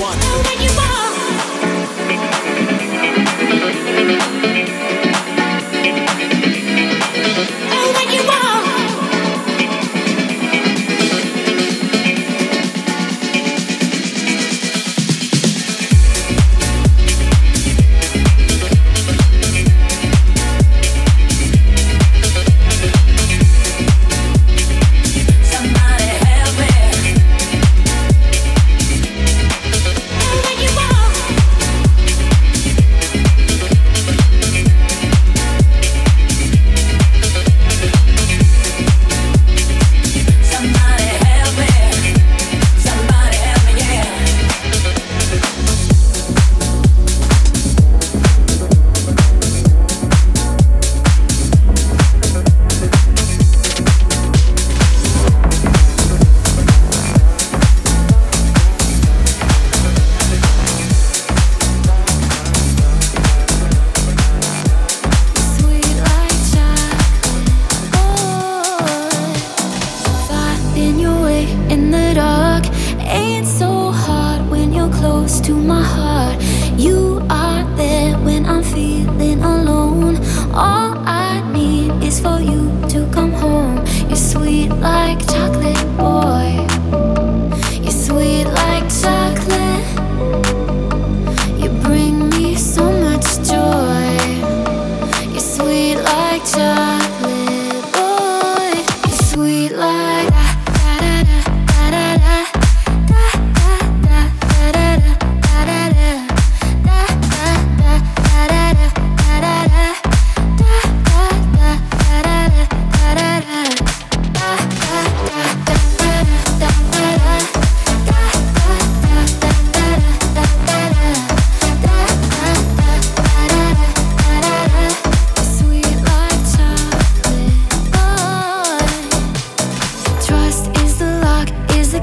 one.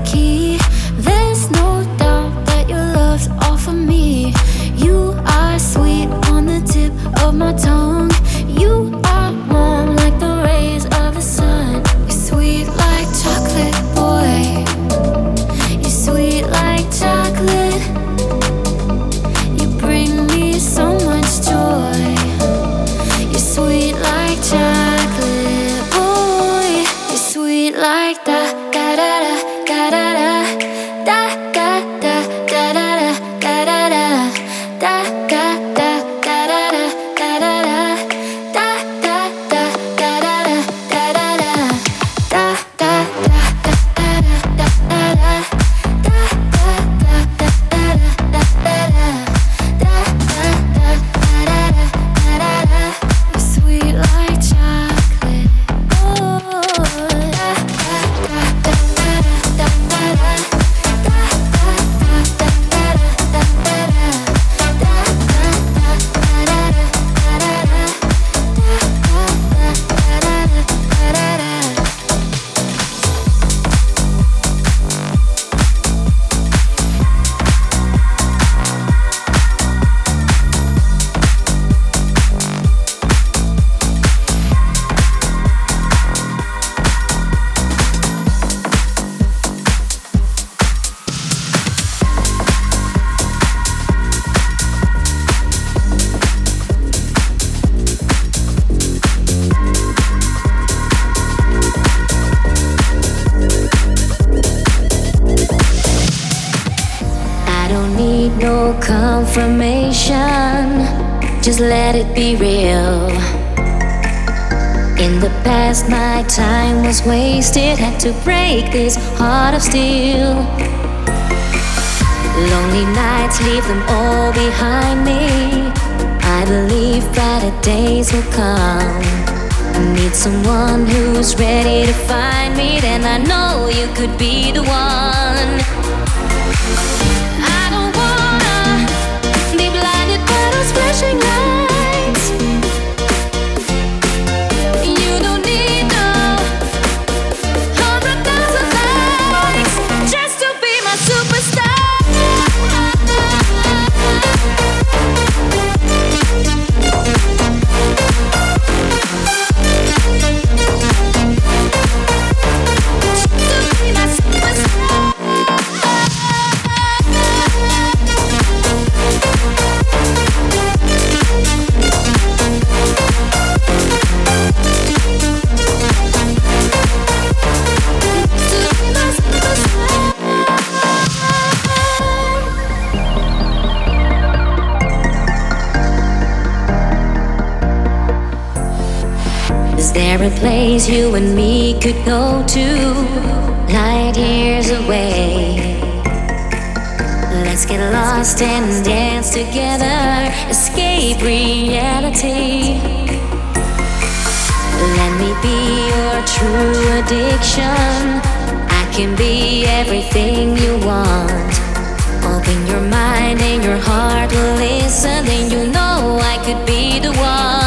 Da da da be real. In the past, my time was wasted. Had to break this heart of steel. Lonely nights, leave them all behind me. I believe brighter days will come. I need someone who's ready to find me, then I know you could be the one. I don't wanna be blinded by those flashing lights. A place you and me could go to, light years away? Let's get lost and dance together, escape reality. Let me be your true addiction. I can be everything you want. Open your mind and your heart listen, then you know I could be the one.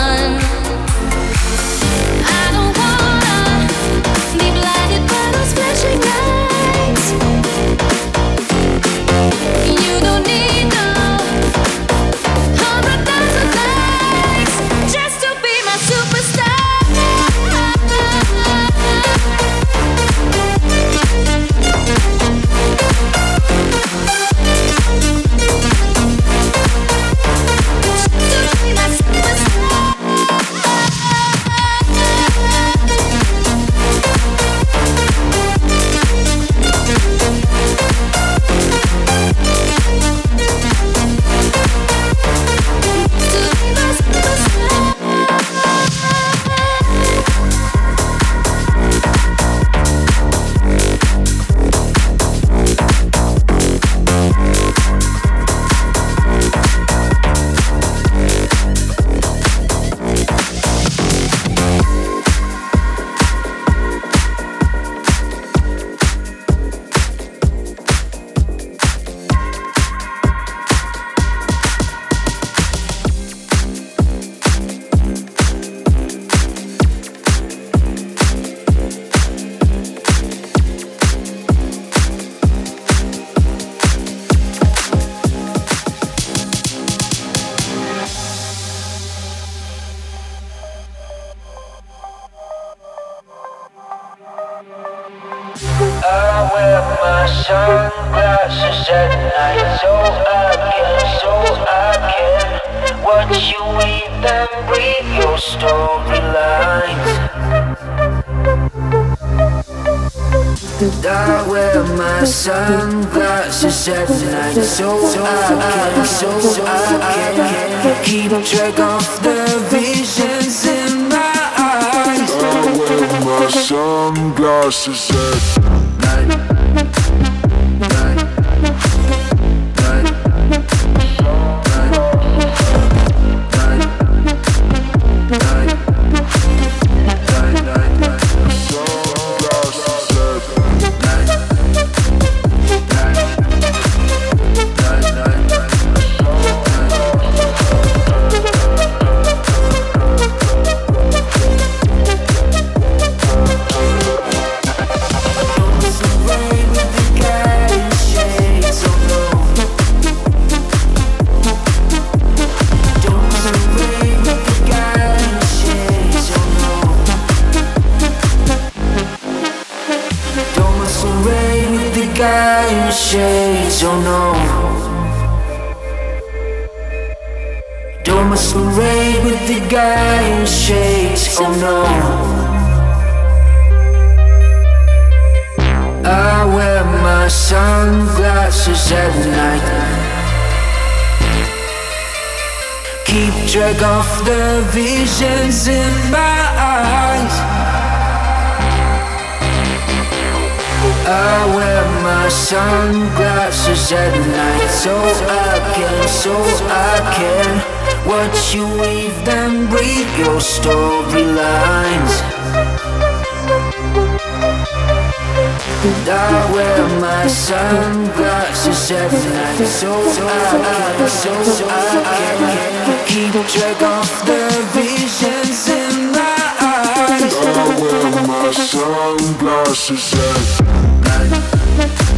masquerade with the guy in shades, oh no. Don't masquerade with the guy in shades, oh no. I wear my sunglasses at night. Keep track of the visions in my eyes. I wear my sunglasses at night so I can, so I can watch you weave them, read your storylines. And I wear my sunglasses every night So I can, so I can Keep track of the visions in my eyes I wear my sunglasses at body.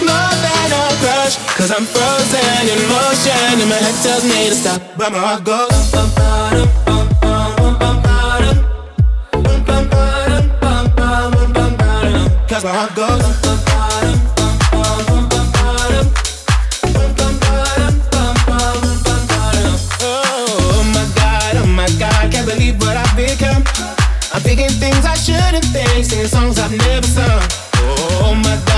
More than a crush. Cause I'm frozen in motion, and my head tells me to stop, but my heart goes. bum, bum, bum. Cause my heart goes. Oh my god, oh my god, can't believe what I've become. I'm thinking things I shouldn't think, singing songs I've never sung. Oh my god,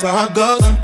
Can't. Cause my heart